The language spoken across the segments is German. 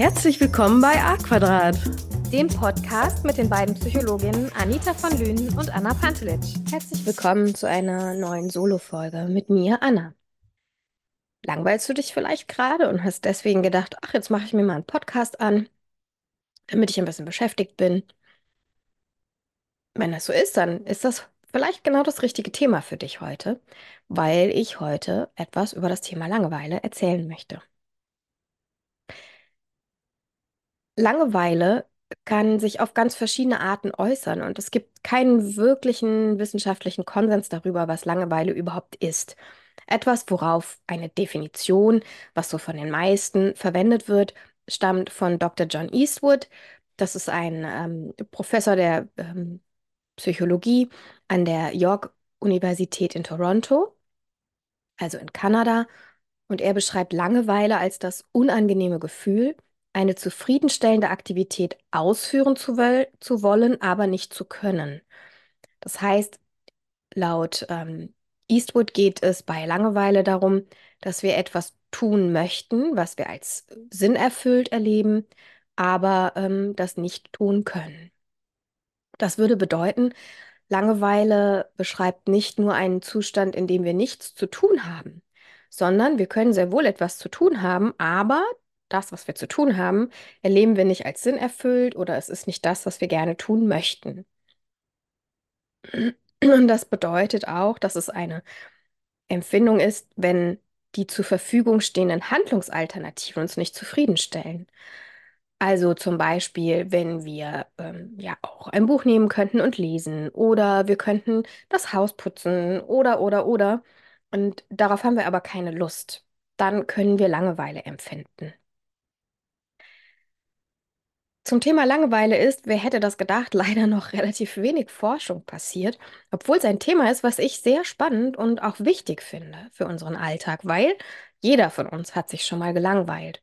Herzlich willkommen bei A Quadrat, dem Podcast mit den beiden Psychologinnen Anita von Lünen und Anna Pantelitsch. Herzlich willkommen zu einer neuen Solo-Folge mit mir, Anna. Langweilst du dich vielleicht gerade und hast deswegen gedacht, ach, jetzt mache ich mir mal einen Podcast an, damit ich ein bisschen beschäftigt bin? Wenn das so ist, dann ist das vielleicht genau das richtige Thema für dich heute, weil ich heute etwas über das Thema Langeweile erzählen möchte. Langeweile kann sich auf ganz verschiedene Arten äußern und es gibt keinen wirklichen wissenschaftlichen Konsens darüber, was Langeweile überhaupt ist. Etwas, worauf eine Definition, was so von den meisten verwendet wird, stammt von Dr. John Eastwood. Das ist ein ähm, Professor der ähm, Psychologie an der York Universität in Toronto, also in Kanada. Und er beschreibt Langeweile als das unangenehme Gefühl, eine zufriedenstellende Aktivität ausführen zu, zu wollen, aber nicht zu können. Das heißt, laut ähm, Eastwood geht es bei Langeweile darum, dass wir etwas tun möchten, was wir als sinnerfüllt erleben, aber ähm, das nicht tun können. Das würde bedeuten, Langeweile beschreibt nicht nur einen Zustand, in dem wir nichts zu tun haben, sondern wir können sehr wohl etwas zu tun haben, aber das, was wir zu tun haben, erleben wir nicht als sinnerfüllt oder es ist nicht das, was wir gerne tun möchten. Und das bedeutet auch, dass es eine Empfindung ist, wenn die zur Verfügung stehenden Handlungsalternativen uns nicht zufriedenstellen. Also zum Beispiel, wenn wir ähm, ja auch ein Buch nehmen könnten und lesen oder wir könnten das Haus putzen oder oder oder und darauf haben wir aber keine Lust, dann können wir Langeweile empfinden. Zum Thema Langeweile ist, wer hätte das gedacht, leider noch relativ wenig Forschung passiert, obwohl es ein Thema ist, was ich sehr spannend und auch wichtig finde für unseren Alltag, weil jeder von uns hat sich schon mal gelangweilt.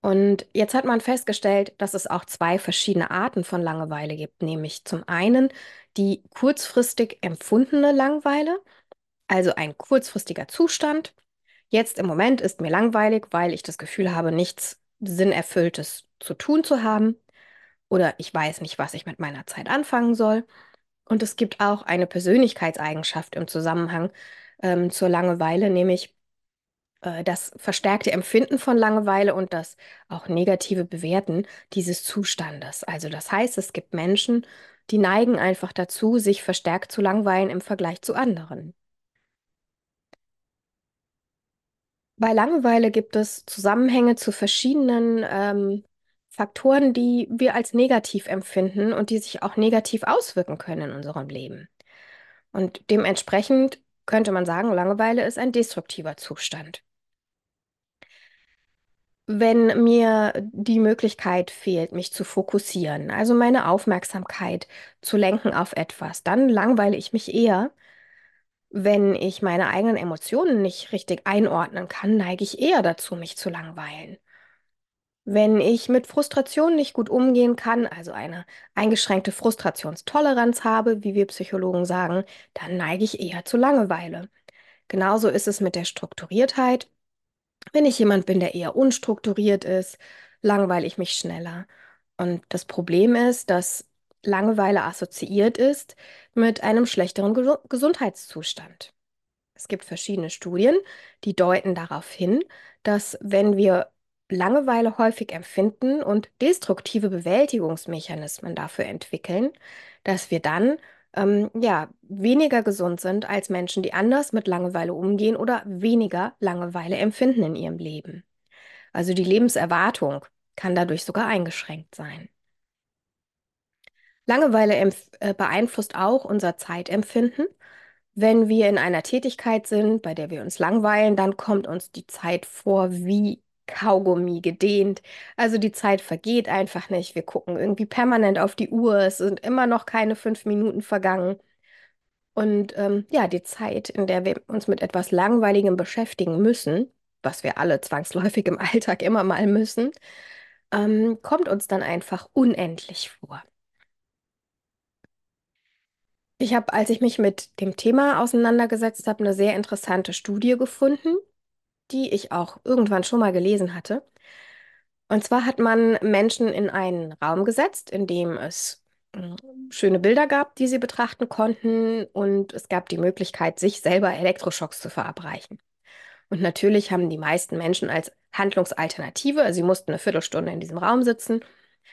Und jetzt hat man festgestellt, dass es auch zwei verschiedene Arten von Langeweile gibt, nämlich zum einen die kurzfristig empfundene Langeweile, also ein kurzfristiger Zustand. Jetzt im Moment ist mir langweilig, weil ich das Gefühl habe, nichts Sinnerfülltes zu tun zu haben oder ich weiß nicht, was ich mit meiner Zeit anfangen soll. Und es gibt auch eine Persönlichkeitseigenschaft im Zusammenhang ähm, zur Langeweile, nämlich äh, das verstärkte Empfinden von Langeweile und das auch negative Bewerten dieses Zustandes. Also das heißt, es gibt Menschen, die neigen einfach dazu, sich verstärkt zu langweilen im Vergleich zu anderen. Bei Langeweile gibt es Zusammenhänge zu verschiedenen ähm, Faktoren, die wir als negativ empfinden und die sich auch negativ auswirken können in unserem Leben. Und dementsprechend könnte man sagen, Langeweile ist ein destruktiver Zustand. Wenn mir die Möglichkeit fehlt, mich zu fokussieren, also meine Aufmerksamkeit zu lenken auf etwas, dann langweile ich mich eher. Wenn ich meine eigenen Emotionen nicht richtig einordnen kann, neige ich eher dazu, mich zu langweilen. Wenn ich mit Frustration nicht gut umgehen kann, also eine eingeschränkte Frustrationstoleranz habe, wie wir Psychologen sagen, dann neige ich eher zu Langeweile. Genauso ist es mit der Strukturiertheit. Wenn ich jemand bin, der eher unstrukturiert ist, langweile ich mich schneller. Und das Problem ist, dass Langeweile assoziiert ist mit einem schlechteren Gesundheitszustand. Es gibt verschiedene Studien, die deuten darauf hin, dass wenn wir Langeweile häufig empfinden und destruktive Bewältigungsmechanismen dafür entwickeln, dass wir dann ähm, ja, weniger gesund sind als Menschen, die anders mit Langeweile umgehen oder weniger Langeweile empfinden in ihrem Leben. Also die Lebenserwartung kann dadurch sogar eingeschränkt sein. Langeweile äh, beeinflusst auch unser Zeitempfinden. Wenn wir in einer Tätigkeit sind, bei der wir uns langweilen, dann kommt uns die Zeit vor wie Kaugummi gedehnt. Also die Zeit vergeht einfach nicht. Wir gucken irgendwie permanent auf die Uhr. Es sind immer noch keine fünf Minuten vergangen. Und ähm, ja, die Zeit, in der wir uns mit etwas Langweiligem beschäftigen müssen, was wir alle zwangsläufig im Alltag immer mal müssen, ähm, kommt uns dann einfach unendlich vor. Ich habe, als ich mich mit dem Thema auseinandergesetzt habe, eine sehr interessante Studie gefunden, die ich auch irgendwann schon mal gelesen hatte. Und zwar hat man Menschen in einen Raum gesetzt, in dem es mm, schöne Bilder gab, die sie betrachten konnten, und es gab die Möglichkeit, sich selber Elektroschocks zu verabreichen. Und natürlich haben die meisten Menschen als Handlungsalternative, also sie mussten eine Viertelstunde in diesem Raum sitzen,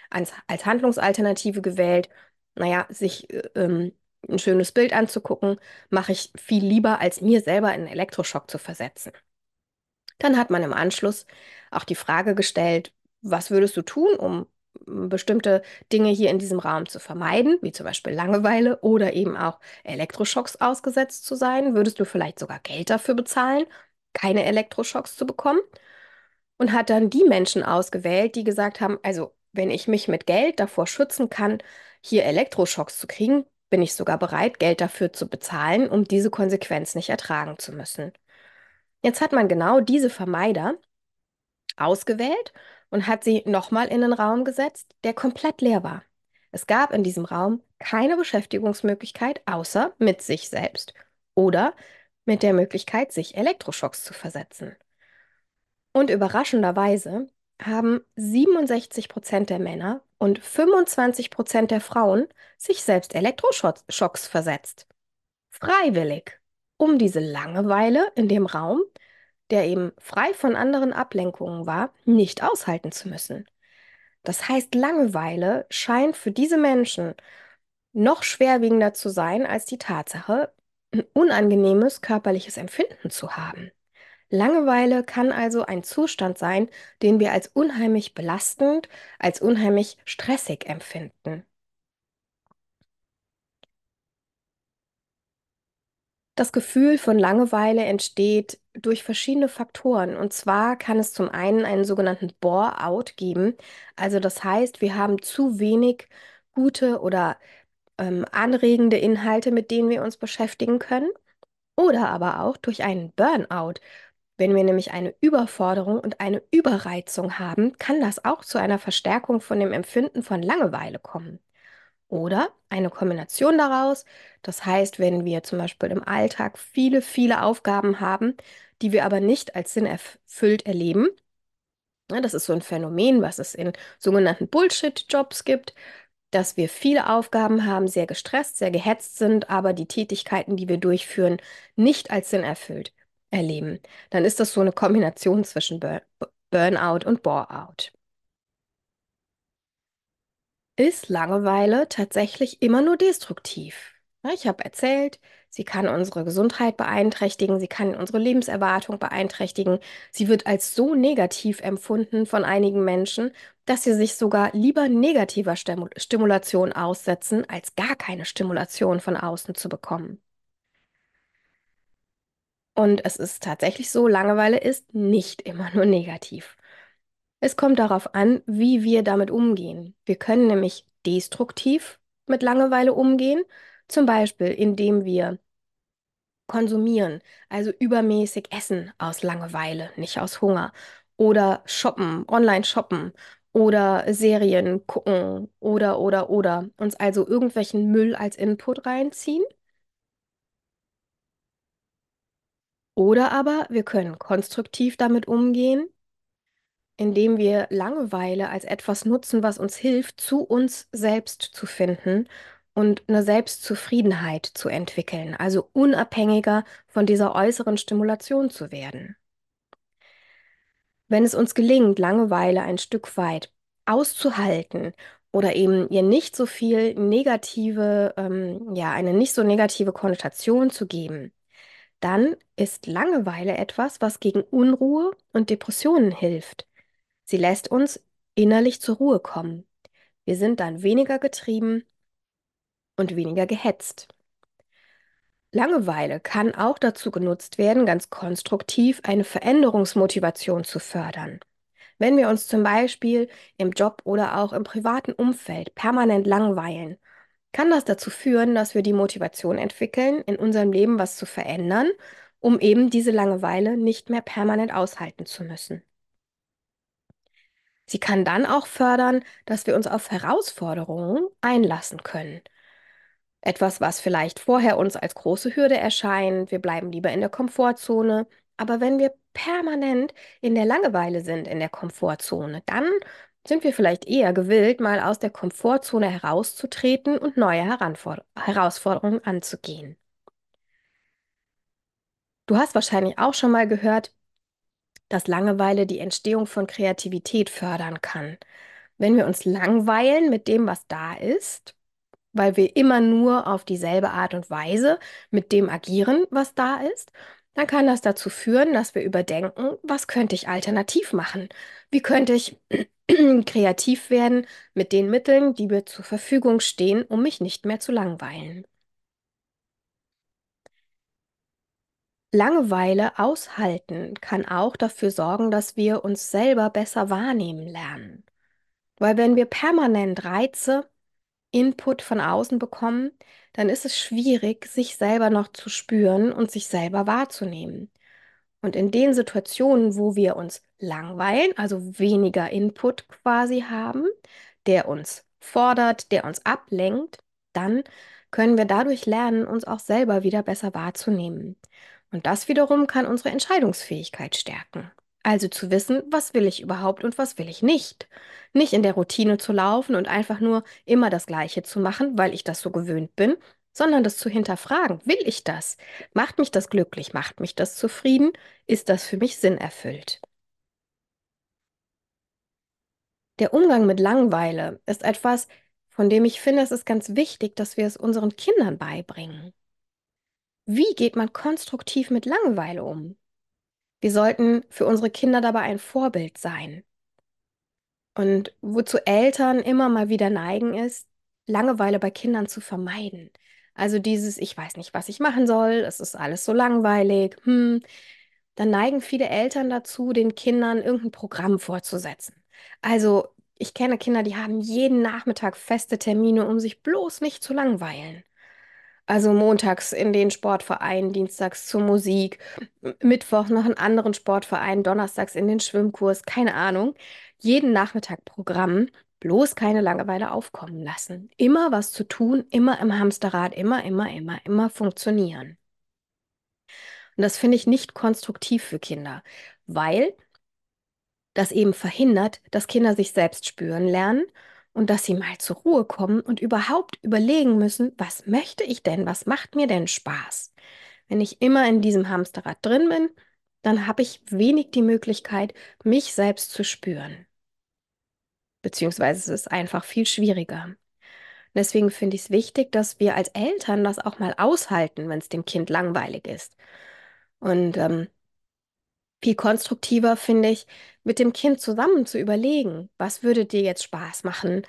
als, als Handlungsalternative gewählt, naja, sich äh, ähm, ein schönes Bild anzugucken, mache ich viel lieber, als mir selber in einen Elektroschock zu versetzen. Dann hat man im Anschluss auch die Frage gestellt, was würdest du tun, um bestimmte Dinge hier in diesem Raum zu vermeiden, wie zum Beispiel Langeweile oder eben auch Elektroschocks ausgesetzt zu sein? Würdest du vielleicht sogar Geld dafür bezahlen, keine Elektroschocks zu bekommen? Und hat dann die Menschen ausgewählt, die gesagt haben, also wenn ich mich mit Geld davor schützen kann, hier Elektroschocks zu kriegen, bin ich sogar bereit, Geld dafür zu bezahlen, um diese Konsequenz nicht ertragen zu müssen. Jetzt hat man genau diese Vermeider ausgewählt und hat sie nochmal in einen Raum gesetzt, der komplett leer war. Es gab in diesem Raum keine Beschäftigungsmöglichkeit außer mit sich selbst oder mit der Möglichkeit, sich Elektroschocks zu versetzen. Und überraschenderweise haben 67 Prozent der Männer und 25 Prozent der Frauen sich selbst Elektroschocks versetzt. Freiwillig, um diese Langeweile in dem Raum, der eben frei von anderen Ablenkungen war, nicht aushalten zu müssen. Das heißt, Langeweile scheint für diese Menschen noch schwerwiegender zu sein als die Tatsache, ein unangenehmes körperliches Empfinden zu haben. Langeweile kann also ein Zustand sein, den wir als unheimlich belastend, als unheimlich stressig empfinden. Das Gefühl von Langeweile entsteht durch verschiedene Faktoren. Und zwar kann es zum einen einen sogenannten Bore-out geben. Also das heißt, wir haben zu wenig gute oder ähm, anregende Inhalte, mit denen wir uns beschäftigen können. Oder aber auch durch einen Burnout. Wenn wir nämlich eine Überforderung und eine Überreizung haben, kann das auch zu einer Verstärkung von dem Empfinden von Langeweile kommen. Oder eine Kombination daraus. Das heißt, wenn wir zum Beispiel im Alltag viele, viele Aufgaben haben, die wir aber nicht als sinnerfüllt erleben. Ja, das ist so ein Phänomen, was es in sogenannten Bullshit-Jobs gibt, dass wir viele Aufgaben haben, sehr gestresst, sehr gehetzt sind, aber die Tätigkeiten, die wir durchführen, nicht als sinnerfüllt erleben. Dann ist das so eine Kombination zwischen Bur Burnout und Bore-out. Ist Langeweile tatsächlich immer nur destruktiv? Ich habe erzählt, sie kann unsere Gesundheit beeinträchtigen, sie kann unsere Lebenserwartung beeinträchtigen. Sie wird als so negativ empfunden von einigen Menschen, dass sie sich sogar lieber negativer Stimulation aussetzen, als gar keine Stimulation von außen zu bekommen. Und es ist tatsächlich so, Langeweile ist nicht immer nur negativ. Es kommt darauf an, wie wir damit umgehen. Wir können nämlich destruktiv mit Langeweile umgehen, zum Beispiel indem wir konsumieren, also übermäßig essen aus Langeweile, nicht aus Hunger, oder shoppen, online shoppen oder Serien gucken oder oder oder uns also irgendwelchen Müll als Input reinziehen. Oder aber wir können konstruktiv damit umgehen, indem wir Langeweile als etwas nutzen, was uns hilft, zu uns selbst zu finden und eine Selbstzufriedenheit zu entwickeln, also unabhängiger von dieser äußeren Stimulation zu werden. Wenn es uns gelingt, Langeweile ein Stück weit auszuhalten oder eben ihr nicht so viel negative, ähm, ja, eine nicht so negative Konnotation zu geben, dann ist Langeweile etwas, was gegen Unruhe und Depressionen hilft. Sie lässt uns innerlich zur Ruhe kommen. Wir sind dann weniger getrieben und weniger gehetzt. Langeweile kann auch dazu genutzt werden, ganz konstruktiv eine Veränderungsmotivation zu fördern. Wenn wir uns zum Beispiel im Job oder auch im privaten Umfeld permanent langweilen kann das dazu führen, dass wir die Motivation entwickeln, in unserem Leben was zu verändern, um eben diese Langeweile nicht mehr permanent aushalten zu müssen. Sie kann dann auch fördern, dass wir uns auf Herausforderungen einlassen können. Etwas, was vielleicht vorher uns als große Hürde erscheint, wir bleiben lieber in der Komfortzone, Aber wenn wir permanent in der Langeweile sind, in der Komfortzone, dann sind wir vielleicht eher gewillt, mal aus der Komfortzone herauszutreten und neue Heranfor Herausforderungen anzugehen. Du hast wahrscheinlich auch schon mal gehört, dass Langeweile die Entstehung von Kreativität fördern kann. Wenn wir uns langweilen mit dem, was da ist, weil wir immer nur auf dieselbe Art und Weise mit dem agieren, was da ist, dann kann das dazu führen, dass wir überdenken, was könnte ich alternativ machen? Wie könnte ich kreativ werden mit den Mitteln, die mir zur Verfügung stehen, um mich nicht mehr zu langweilen? Langeweile aushalten kann auch dafür sorgen, dass wir uns selber besser wahrnehmen lernen. Weil wenn wir permanent Reize, Input von außen bekommen, dann ist es schwierig, sich selber noch zu spüren und sich selber wahrzunehmen. Und in den Situationen, wo wir uns langweilen, also weniger Input quasi haben, der uns fordert, der uns ablenkt, dann können wir dadurch lernen, uns auch selber wieder besser wahrzunehmen. Und das wiederum kann unsere Entscheidungsfähigkeit stärken. Also zu wissen, was will ich überhaupt und was will ich nicht. Nicht in der Routine zu laufen und einfach nur immer das Gleiche zu machen, weil ich das so gewöhnt bin, sondern das zu hinterfragen. Will ich das? Macht mich das glücklich? Macht mich das zufrieden? Ist das für mich sinnerfüllt? Der Umgang mit Langeweile ist etwas, von dem ich finde, es ist ganz wichtig, dass wir es unseren Kindern beibringen. Wie geht man konstruktiv mit Langeweile um? Wir sollten für unsere Kinder dabei ein Vorbild sein. Und wozu Eltern immer mal wieder neigen, ist, Langeweile bei Kindern zu vermeiden. Also dieses, ich weiß nicht, was ich machen soll, es ist alles so langweilig. Hm. Dann neigen viele Eltern dazu, den Kindern irgendein Programm vorzusetzen. Also ich kenne Kinder, die haben jeden Nachmittag feste Termine, um sich bloß nicht zu langweilen. Also montags in den Sportverein, dienstags zur Musik, Mittwoch noch einen anderen Sportverein, donnerstags in den Schwimmkurs, keine Ahnung. Jeden Nachmittag Programm, bloß keine Langeweile aufkommen lassen. Immer was zu tun, immer im Hamsterrad, immer, immer, immer, immer funktionieren. Und das finde ich nicht konstruktiv für Kinder, weil das eben verhindert, dass Kinder sich selbst spüren lernen und dass sie mal zur Ruhe kommen und überhaupt überlegen müssen, was möchte ich denn, was macht mir denn Spaß? Wenn ich immer in diesem Hamsterrad drin bin, dann habe ich wenig die Möglichkeit, mich selbst zu spüren. Beziehungsweise es ist einfach viel schwieriger. Deswegen finde ich es wichtig, dass wir als Eltern das auch mal aushalten, wenn es dem Kind langweilig ist. Und ähm, viel konstruktiver finde ich, mit dem Kind zusammen zu überlegen, was würde dir jetzt Spaß machen?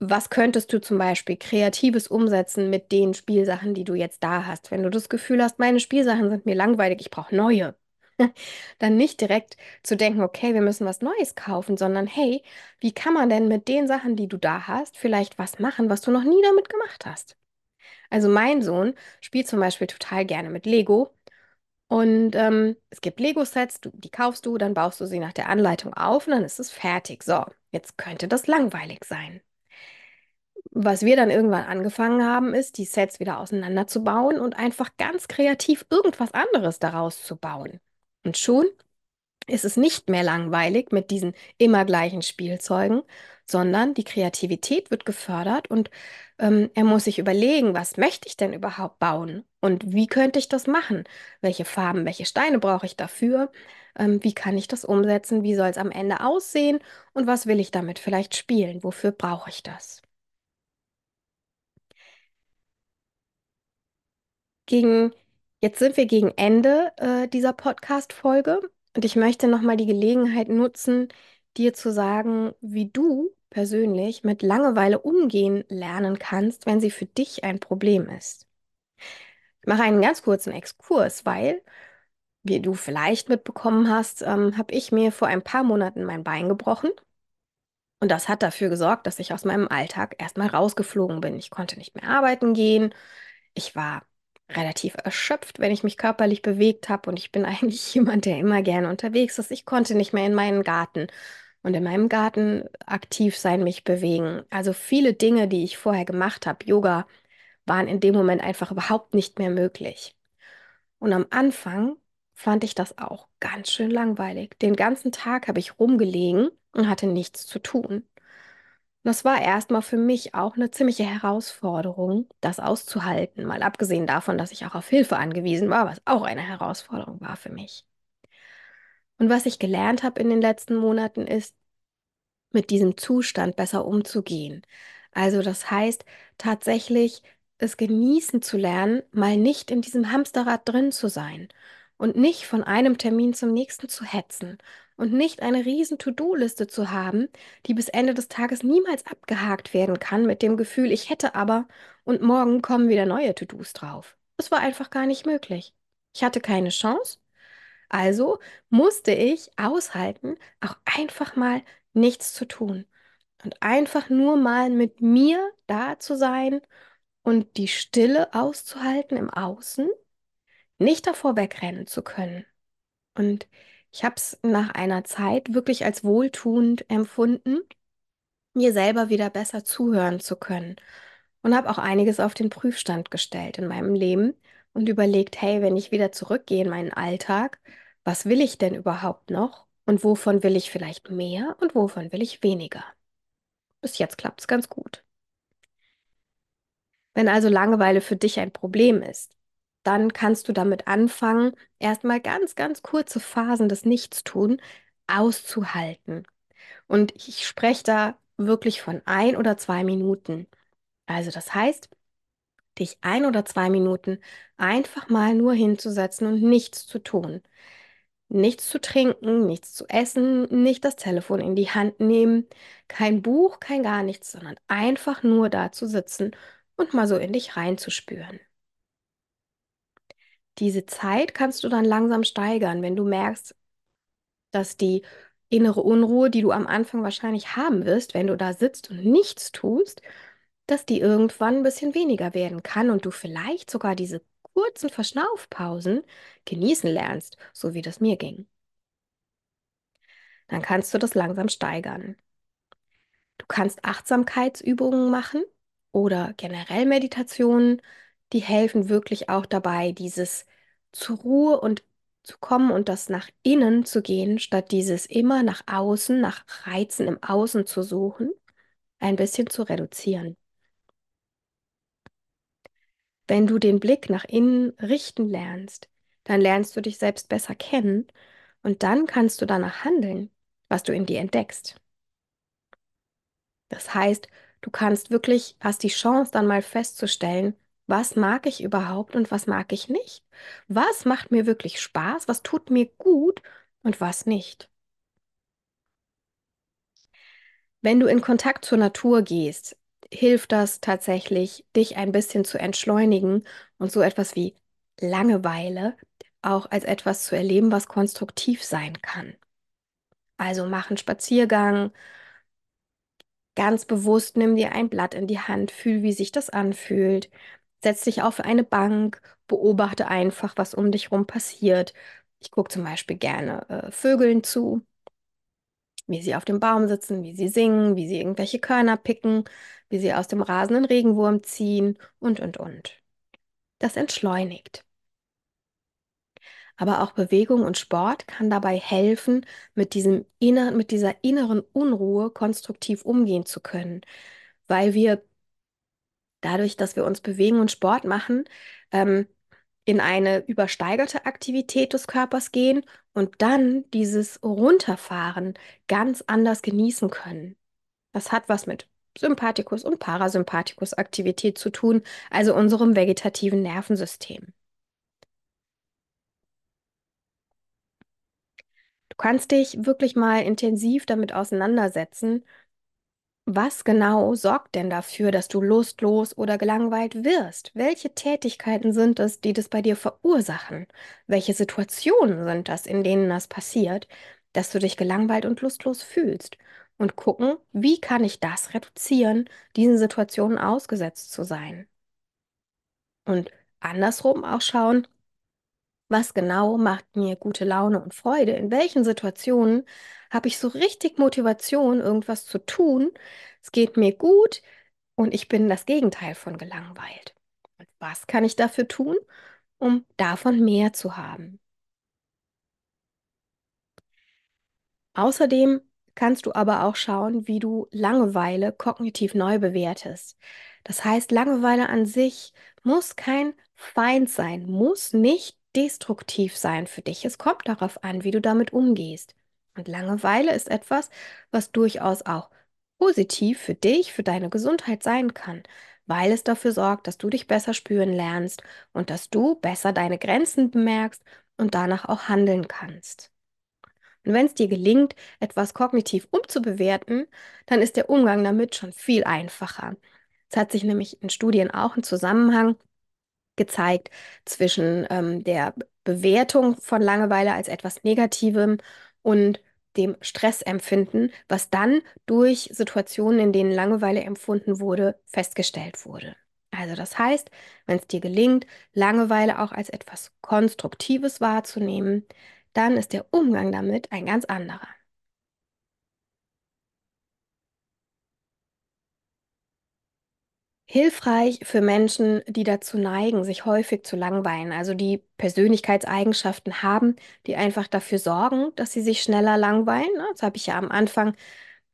Was könntest du zum Beispiel Kreatives umsetzen mit den Spielsachen, die du jetzt da hast? Wenn du das Gefühl hast, meine Spielsachen sind mir langweilig, ich brauche neue. Dann nicht direkt zu denken, okay, wir müssen was Neues kaufen, sondern hey, wie kann man denn mit den Sachen, die du da hast, vielleicht was machen, was du noch nie damit gemacht hast? Also mein Sohn spielt zum Beispiel total gerne mit Lego und ähm, es gibt Lego-Sets, die kaufst du, dann baust du sie nach der Anleitung auf und dann ist es fertig. So, jetzt könnte das langweilig sein. Was wir dann irgendwann angefangen haben, ist, die Sets wieder auseinanderzubauen und einfach ganz kreativ irgendwas anderes daraus zu bauen. Und schon ist es nicht mehr langweilig mit diesen immer gleichen Spielzeugen, sondern die Kreativität wird gefördert und ähm, er muss sich überlegen, was möchte ich denn überhaupt bauen und wie könnte ich das machen? Welche Farben, welche Steine brauche ich dafür? Ähm, wie kann ich das umsetzen? Wie soll es am Ende aussehen? Und was will ich damit vielleicht spielen? Wofür brauche ich das? Gegen, jetzt sind wir gegen Ende äh, dieser Podcast-Folge und ich möchte nochmal die Gelegenheit nutzen, dir zu sagen, wie du persönlich mit Langeweile umgehen lernen kannst, wenn sie für dich ein Problem ist. Ich mache einen ganz kurzen Exkurs, weil, wie du vielleicht mitbekommen hast, ähm, habe ich mir vor ein paar Monaten mein Bein gebrochen. Und das hat dafür gesorgt, dass ich aus meinem Alltag erstmal rausgeflogen bin. Ich konnte nicht mehr arbeiten gehen. Ich war relativ erschöpft, wenn ich mich körperlich bewegt habe. Und ich bin eigentlich jemand, der immer gerne unterwegs ist. Ich konnte nicht mehr in meinen Garten und in meinem Garten aktiv sein, mich bewegen. Also viele Dinge, die ich vorher gemacht habe, Yoga, waren in dem Moment einfach überhaupt nicht mehr möglich. Und am Anfang fand ich das auch ganz schön langweilig. Den ganzen Tag habe ich rumgelegen und hatte nichts zu tun. Das war erstmal für mich auch eine ziemliche Herausforderung, das auszuhalten, mal abgesehen davon, dass ich auch auf Hilfe angewiesen war, was auch eine Herausforderung war für mich. Und was ich gelernt habe in den letzten Monaten ist, mit diesem Zustand besser umzugehen. Also das heißt, tatsächlich es genießen zu lernen, mal nicht in diesem Hamsterrad drin zu sein und nicht von einem Termin zum nächsten zu hetzen und nicht eine riesen To-Do-Liste zu haben, die bis Ende des Tages niemals abgehakt werden kann mit dem Gefühl, ich hätte aber und morgen kommen wieder neue To-Dos drauf. Es war einfach gar nicht möglich. Ich hatte keine Chance. Also musste ich aushalten, auch einfach mal nichts zu tun und einfach nur mal mit mir da zu sein und die Stille auszuhalten im Außen, nicht davor wegrennen zu können. Und ich habe es nach einer Zeit wirklich als wohltuend empfunden, mir selber wieder besser zuhören zu können und habe auch einiges auf den Prüfstand gestellt in meinem Leben und überlegt, hey, wenn ich wieder zurückgehe in meinen Alltag, was will ich denn überhaupt noch und wovon will ich vielleicht mehr und wovon will ich weniger? Bis jetzt klappt es ganz gut. Wenn also Langeweile für dich ein Problem ist, dann kannst du damit anfangen, erstmal ganz, ganz kurze Phasen des Nichtstun auszuhalten. Und ich spreche da wirklich von ein oder zwei Minuten. Also das heißt, dich ein oder zwei Minuten einfach mal nur hinzusetzen und nichts zu tun. Nichts zu trinken, nichts zu essen, nicht das Telefon in die Hand nehmen, kein Buch, kein gar nichts, sondern einfach nur da zu sitzen und mal so in dich reinzuspüren. Diese Zeit kannst du dann langsam steigern, wenn du merkst, dass die innere Unruhe, die du am Anfang wahrscheinlich haben wirst, wenn du da sitzt und nichts tust, dass die irgendwann ein bisschen weniger werden kann und du vielleicht sogar diese kurzen Verschnaufpausen genießen lernst, so wie das mir ging. Dann kannst du das langsam steigern. Du kannst Achtsamkeitsübungen machen oder generell Meditationen, die helfen wirklich auch dabei, dieses zur Ruhe und zu kommen und das nach innen zu gehen, statt dieses immer nach außen, nach Reizen im Außen zu suchen, ein bisschen zu reduzieren. Wenn du den Blick nach innen richten lernst, dann lernst du dich selbst besser kennen und dann kannst du danach handeln, was du in dir entdeckst. Das heißt, du kannst wirklich, hast die Chance dann mal festzustellen, was mag ich überhaupt und was mag ich nicht? Was macht mir wirklich Spaß? Was tut mir gut und was nicht? Wenn du in Kontakt zur Natur gehst, hilft das tatsächlich, dich ein bisschen zu entschleunigen und so etwas wie Langeweile auch als etwas zu erleben, was konstruktiv sein kann. Also mach einen Spaziergang, ganz bewusst nimm dir ein Blatt in die Hand, fühl, wie sich das anfühlt. Setz dich auf eine Bank, beobachte einfach, was um dich rum passiert. Ich gucke zum Beispiel gerne äh, Vögeln zu, wie sie auf dem Baum sitzen, wie sie singen, wie sie irgendwelche Körner picken, wie sie aus dem rasenden Regenwurm ziehen und, und, und. Das entschleunigt. Aber auch Bewegung und Sport kann dabei helfen, mit diesem inner, mit dieser inneren Unruhe konstruktiv umgehen zu können, weil wir dadurch, dass wir uns bewegen und Sport machen, ähm, in eine übersteigerte Aktivität des Körpers gehen und dann dieses Runterfahren ganz anders genießen können. Das hat was mit Sympathikus und Parasympathikus Aktivität zu tun, also unserem vegetativen Nervensystem. Du kannst dich wirklich mal intensiv damit auseinandersetzen, was genau sorgt denn dafür, dass du lustlos oder gelangweilt wirst? Welche Tätigkeiten sind es, die das bei dir verursachen? Welche Situationen sind das, in denen das passiert, dass du dich gelangweilt und lustlos fühlst? Und gucken, wie kann ich das reduzieren, diesen Situationen ausgesetzt zu sein? Und andersrum auch schauen, was genau macht mir gute Laune und Freude? In welchen Situationen habe ich so richtig Motivation, irgendwas zu tun? Es geht mir gut und ich bin das Gegenteil von gelangweilt. Und was kann ich dafür tun, um davon mehr zu haben? Außerdem kannst du aber auch schauen, wie du Langeweile kognitiv neu bewertest. Das heißt, Langeweile an sich muss kein Feind sein, muss nicht destruktiv sein für dich. Es kommt darauf an, wie du damit umgehst. Und Langeweile ist etwas, was durchaus auch positiv für dich, für deine Gesundheit sein kann, weil es dafür sorgt, dass du dich besser spüren lernst und dass du besser deine Grenzen bemerkst und danach auch handeln kannst. Und wenn es dir gelingt, etwas kognitiv umzubewerten, dann ist der Umgang damit schon viel einfacher. Es hat sich nämlich in Studien auch ein Zusammenhang gezeigt zwischen ähm, der Bewertung von Langeweile als etwas Negativem und dem Stressempfinden, was dann durch Situationen, in denen Langeweile empfunden wurde, festgestellt wurde. Also das heißt, wenn es dir gelingt, Langeweile auch als etwas Konstruktives wahrzunehmen, dann ist der Umgang damit ein ganz anderer. Hilfreich für Menschen, die dazu neigen, sich häufig zu langweilen, also die Persönlichkeitseigenschaften haben, die einfach dafür sorgen, dass sie sich schneller langweilen. ne? Das habe ich ja am Anfang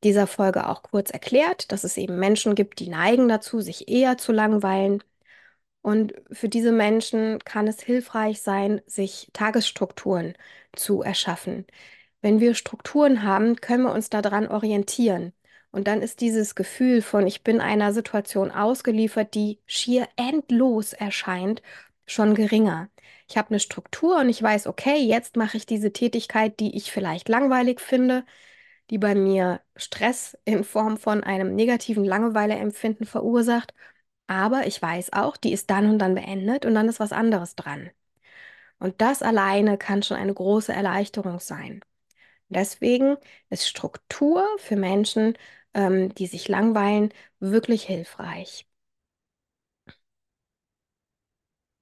dieser Folge auch kurz erklärt, dass es eben Menschen gibt, die neigen dazu, sich eher zu langweilen. Und für diese Menschen kann es hilfreich sein, sich Tagesstrukturen zu erschaffen. Wenn wir Strukturen haben, können wir uns daran orientieren. Und dann ist dieses Gefühl von, ich bin einer Situation ausgeliefert, die schier endlos erscheint, schon geringer. Ich habe eine Struktur und ich weiß, okay, jetzt mache ich diese Tätigkeit, die ich vielleicht langweilig finde, die bei mir Stress in Form von einem negativen Langeweileempfinden verursacht. Aber ich weiß auch, die ist dann und dann beendet und dann ist was anderes dran. Und das alleine kann schon eine große Erleichterung sein. Deswegen ist Struktur für Menschen, ähm, die sich langweilen, wirklich hilfreich.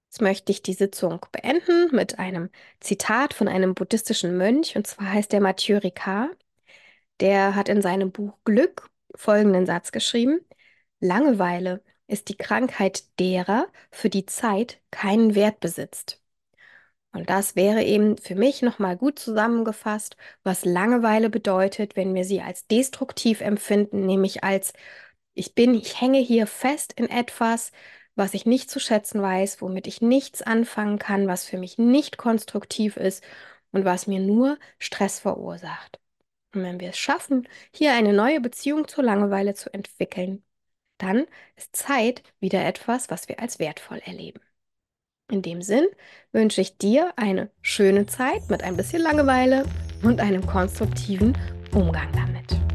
Jetzt möchte ich die Sitzung beenden mit einem Zitat von einem buddhistischen Mönch, und zwar heißt der Mathieu Ricard. Der hat in seinem Buch Glück folgenden Satz geschrieben: Langeweile ist die Krankheit derer, für die Zeit keinen Wert besitzt. Und das wäre eben für mich nochmal gut zusammengefasst, was Langeweile bedeutet, wenn wir sie als destruktiv empfinden, nämlich als ich bin, ich hänge hier fest in etwas, was ich nicht zu schätzen weiß, womit ich nichts anfangen kann, was für mich nicht konstruktiv ist und was mir nur Stress verursacht. Und wenn wir es schaffen, hier eine neue Beziehung zur Langeweile zu entwickeln, dann ist Zeit wieder etwas, was wir als wertvoll erleben. In dem Sinn wünsche ich dir eine schöne Zeit mit ein bisschen Langeweile und einem konstruktiven Umgang damit.